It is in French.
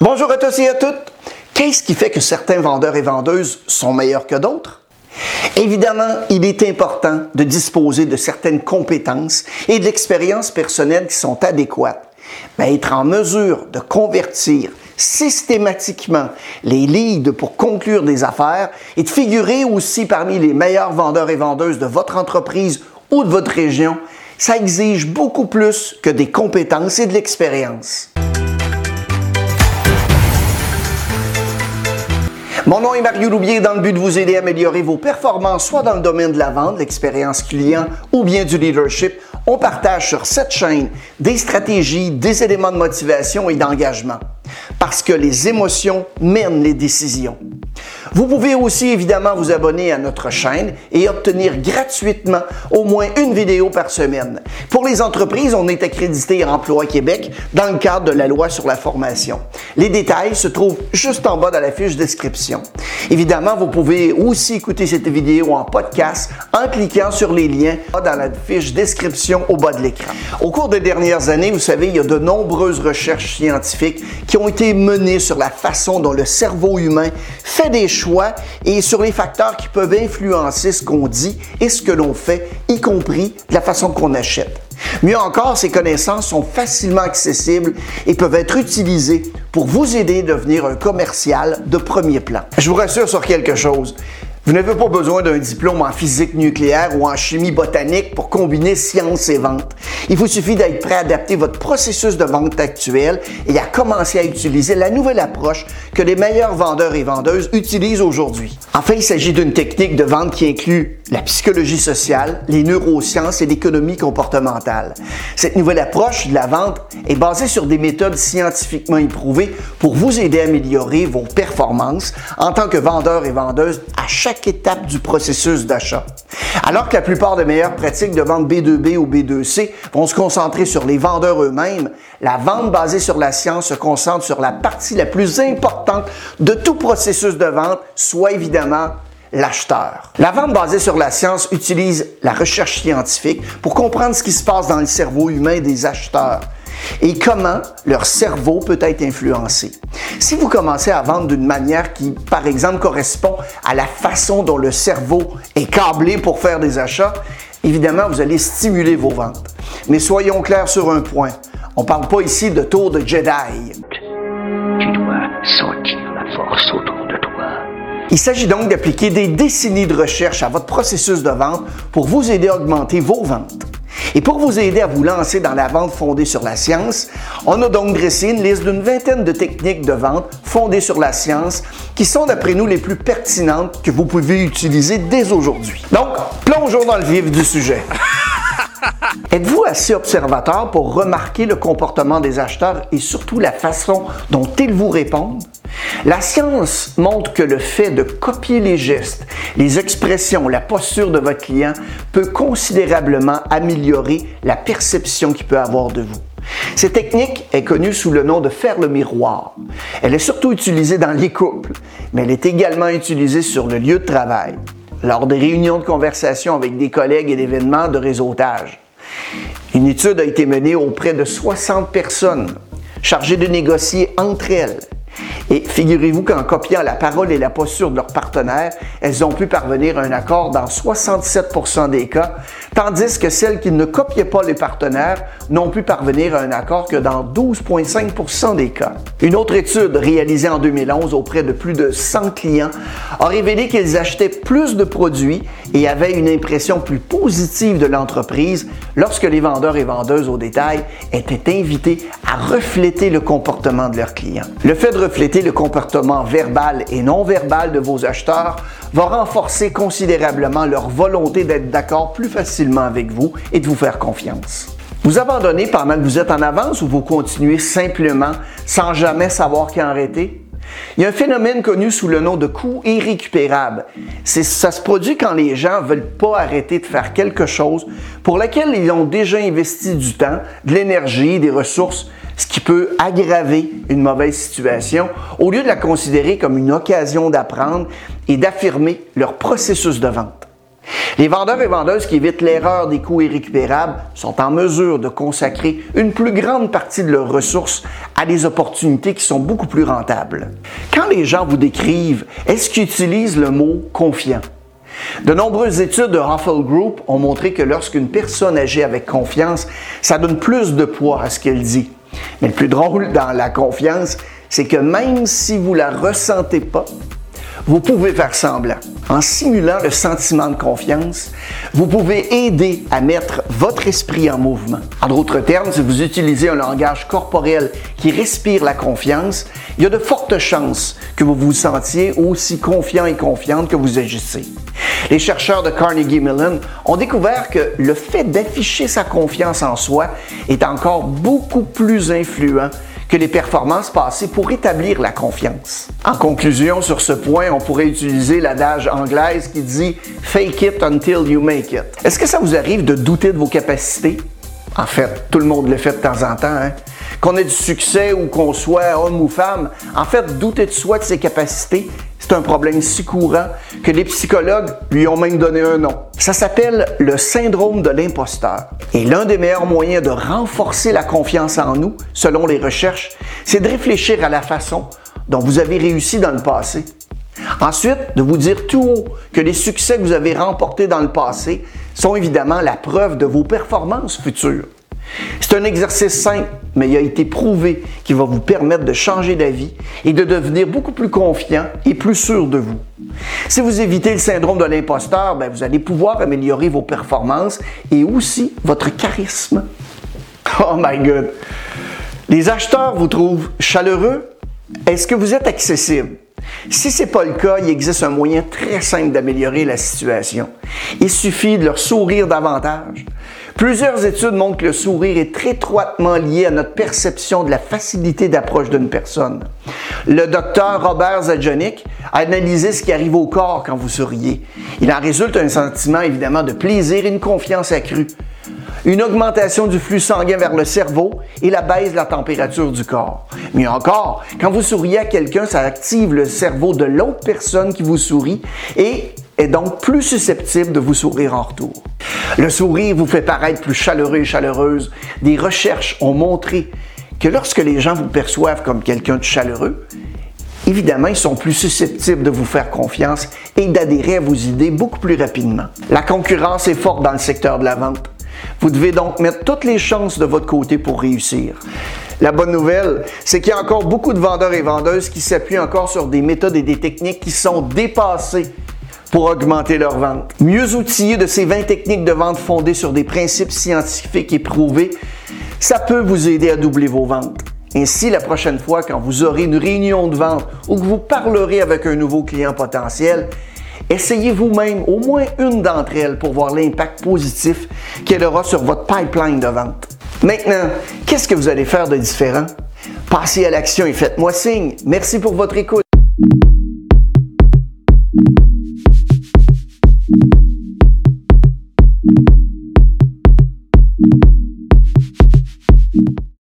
Bonjour à tous et à toutes. Qu'est-ce qui fait que certains vendeurs et vendeuses sont meilleurs que d'autres? Évidemment, il est important de disposer de certaines compétences et de l'expérience personnelle qui sont adéquates. Mais être en mesure de convertir systématiquement les leads pour conclure des affaires et de figurer aussi parmi les meilleurs vendeurs et vendeuses de votre entreprise ou de votre région, ça exige beaucoup plus que des compétences et de l'expérience. Mon nom est Mario Loubier dans le but de vous aider à améliorer vos performances, soit dans le domaine de la vente, l'expérience client ou bien du leadership. On partage sur cette chaîne des stratégies, des éléments de motivation et d'engagement. Parce que les émotions mènent les décisions. Vous pouvez aussi évidemment vous abonner à notre chaîne et obtenir gratuitement au moins une vidéo par semaine. Pour les entreprises, on est accrédité à Emploi Québec dans le cadre de la loi sur la formation. Les détails se trouvent juste en bas de la fiche description. Évidemment, vous pouvez aussi écouter cette vidéo en podcast en cliquant sur les liens dans la fiche description au bas de l'écran. Au cours des dernières années, vous savez, il y a de nombreuses recherches scientifiques qui ont été menées sur la façon dont le cerveau humain fait des choix et sur les facteurs qui peuvent influencer ce qu'on dit et ce que l'on fait, y compris la façon qu'on achète. Mieux encore, ces connaissances sont facilement accessibles et peuvent être utilisées pour vous aider à devenir un commercial de premier plan. Je vous rassure sur quelque chose. Vous n'avez pas besoin d'un diplôme en physique nucléaire ou en chimie botanique pour combiner science et vente. Il vous suffit d'être prêt à adapter votre processus de vente actuel et à commencer à utiliser la nouvelle approche que les meilleurs vendeurs et vendeuses utilisent aujourd'hui. Enfin, il s'agit d'une technique de vente qui inclut la psychologie sociale, les neurosciences et l'économie comportementale. Cette nouvelle approche de la vente est basée sur des méthodes scientifiquement éprouvées pour vous aider à améliorer vos performances en tant que vendeur et vendeuse à chaque étape du processus d'achat. Alors que la plupart des meilleures pratiques de vente B2B ou B2C vont se concentrer sur les vendeurs eux-mêmes, la vente basée sur la science se concentre sur la partie la plus importante de tout processus de vente, soit évidemment l'acheteur. La vente basée sur la science utilise la recherche scientifique pour comprendre ce qui se passe dans le cerveau humain des acheteurs et comment leur cerveau peut être influencé. Si vous commencez à vendre d'une manière qui, par exemple, correspond à la façon dont le cerveau est câblé pour faire des achats, évidemment, vous allez stimuler vos ventes. Mais soyons clairs sur un point. On ne parle pas ici de tour de Jedi. Tu dois sentir la force autour de toi. Il s'agit donc d'appliquer des décennies de recherche à votre processus de vente pour vous aider à augmenter vos ventes. Et pour vous aider à vous lancer dans la vente fondée sur la science, on a donc dressé une liste d'une vingtaine de techniques de vente fondées sur la science qui sont d'après nous les plus pertinentes que vous pouvez utiliser dès aujourd'hui. Donc, plongeons dans le vif du sujet. Êtes-vous assez observateur pour remarquer le comportement des acheteurs et surtout la façon dont ils vous répondent? La science montre que le fait de copier les gestes, les expressions, la posture de votre client peut considérablement améliorer la perception qu'il peut avoir de vous. Cette technique est connue sous le nom de faire le miroir. Elle est surtout utilisée dans les couples, mais elle est également utilisée sur le lieu de travail, lors des réunions de conversation avec des collègues et d'événements de réseautage. Une étude a été menée auprès de 60 personnes chargées de négocier entre elles et figurez-vous qu'en copiant la parole et la posture de leurs partenaires, elles ont pu parvenir à un accord dans 67% des cas, tandis que celles qui ne copiaient pas les partenaires n'ont pu parvenir à un accord que dans 12,5% des cas. Une autre étude réalisée en 2011 auprès de plus de 100 clients a révélé qu'ils achetaient plus de produits et avaient une impression plus positive de l'entreprise lorsque les vendeurs et vendeuses au détail étaient invités à refléter le comportement de leurs clients. Le fait de refléter le comportement verbal et non verbal de vos acheteurs va renforcer considérablement leur volonté d'être d'accord plus facilement avec vous et de vous faire confiance. Vous abandonnez pendant que vous êtes en avance ou vous continuez simplement sans jamais savoir qui arrêter? Il y a un phénomène connu sous le nom de coût irrécupérable. Ça se produit quand les gens ne veulent pas arrêter de faire quelque chose pour lequel ils ont déjà investi du temps, de l'énergie, des ressources, ce qui peut aggraver une mauvaise situation, au lieu de la considérer comme une occasion d'apprendre et d'affirmer leur processus de vente. Les vendeurs et vendeuses qui évitent l'erreur des coûts irrécupérables sont en mesure de consacrer une plus grande partie de leurs ressources à des opportunités qui sont beaucoup plus rentables. Quand les gens vous décrivent, est-ce qu'ils utilisent le mot confiant? De nombreuses études de Hoffel Group ont montré que lorsqu'une personne agit avec confiance, ça donne plus de poids à ce qu'elle dit. Mais le plus drôle dans la confiance, c'est que même si vous la ressentez pas, vous pouvez faire semblant. En simulant le sentiment de confiance, vous pouvez aider à mettre votre esprit en mouvement. En d'autres termes, si vous utilisez un langage corporel qui respire la confiance, il y a de fortes chances que vous vous sentiez aussi confiant et confiante que vous agissez. Les chercheurs de Carnegie Mellon ont découvert que le fait d'afficher sa confiance en soi est encore beaucoup plus influent que les performances passées pour établir la confiance. En conclusion, sur ce point, on pourrait utiliser l'adage anglaise qui dit Fake it until you make it. Est-ce que ça vous arrive de douter de vos capacités? En fait, tout le monde le fait de temps en temps. Hein? Qu'on ait du succès ou qu'on soit homme ou femme, en fait, douter de soi, de ses capacités, c'est un problème si courant que les psychologues lui ont même donné un nom. Ça s'appelle le syndrome de l'imposteur. Et l'un des meilleurs moyens de renforcer la confiance en nous, selon les recherches, c'est de réfléchir à la façon dont vous avez réussi dans le passé. Ensuite, de vous dire tout haut que les succès que vous avez remportés dans le passé sont évidemment la preuve de vos performances futures. C'est un exercice simple, mais il a été prouvé qu'il va vous permettre de changer d'avis et de devenir beaucoup plus confiant et plus sûr de vous. Si vous évitez le syndrome de l'imposteur, ben, vous allez pouvoir améliorer vos performances et aussi votre charisme. Oh my God! Les acheteurs vous trouvent chaleureux? Est-ce que vous êtes accessible? Si ce n'est pas le cas, il existe un moyen très simple d'améliorer la situation. Il suffit de leur sourire davantage. Plusieurs études montrent que le sourire est étroitement lié à notre perception de la facilité d'approche d'une personne. Le docteur Robert Zajonik a analysé ce qui arrive au corps quand vous souriez. Il en résulte un sentiment évidemment de plaisir et une confiance accrue une augmentation du flux sanguin vers le cerveau et la baisse de la température du corps. Mieux encore, quand vous souriez à quelqu'un, ça active le cerveau de l'autre personne qui vous sourit et est donc plus susceptible de vous sourire en retour. Le sourire vous fait paraître plus chaleureux et chaleureuse. Des recherches ont montré que lorsque les gens vous perçoivent comme quelqu'un de chaleureux, évidemment, ils sont plus susceptibles de vous faire confiance et d'adhérer à vos idées beaucoup plus rapidement. La concurrence est forte dans le secteur de la vente. Vous devez donc mettre toutes les chances de votre côté pour réussir. La bonne nouvelle, c'est qu'il y a encore beaucoup de vendeurs et vendeuses qui s'appuient encore sur des méthodes et des techniques qui sont dépassées pour augmenter leurs ventes. Mieux outillés de ces 20 techniques de vente fondées sur des principes scientifiques éprouvés, ça peut vous aider à doubler vos ventes. Ainsi, la prochaine fois, quand vous aurez une réunion de vente ou que vous parlerez avec un nouveau client potentiel, Essayez vous-même au moins une d'entre elles pour voir l'impact positif qu'elle aura sur votre pipeline de vente. Maintenant, qu'est-ce que vous allez faire de différent? Passez à l'action et faites-moi signe. Merci pour votre écoute.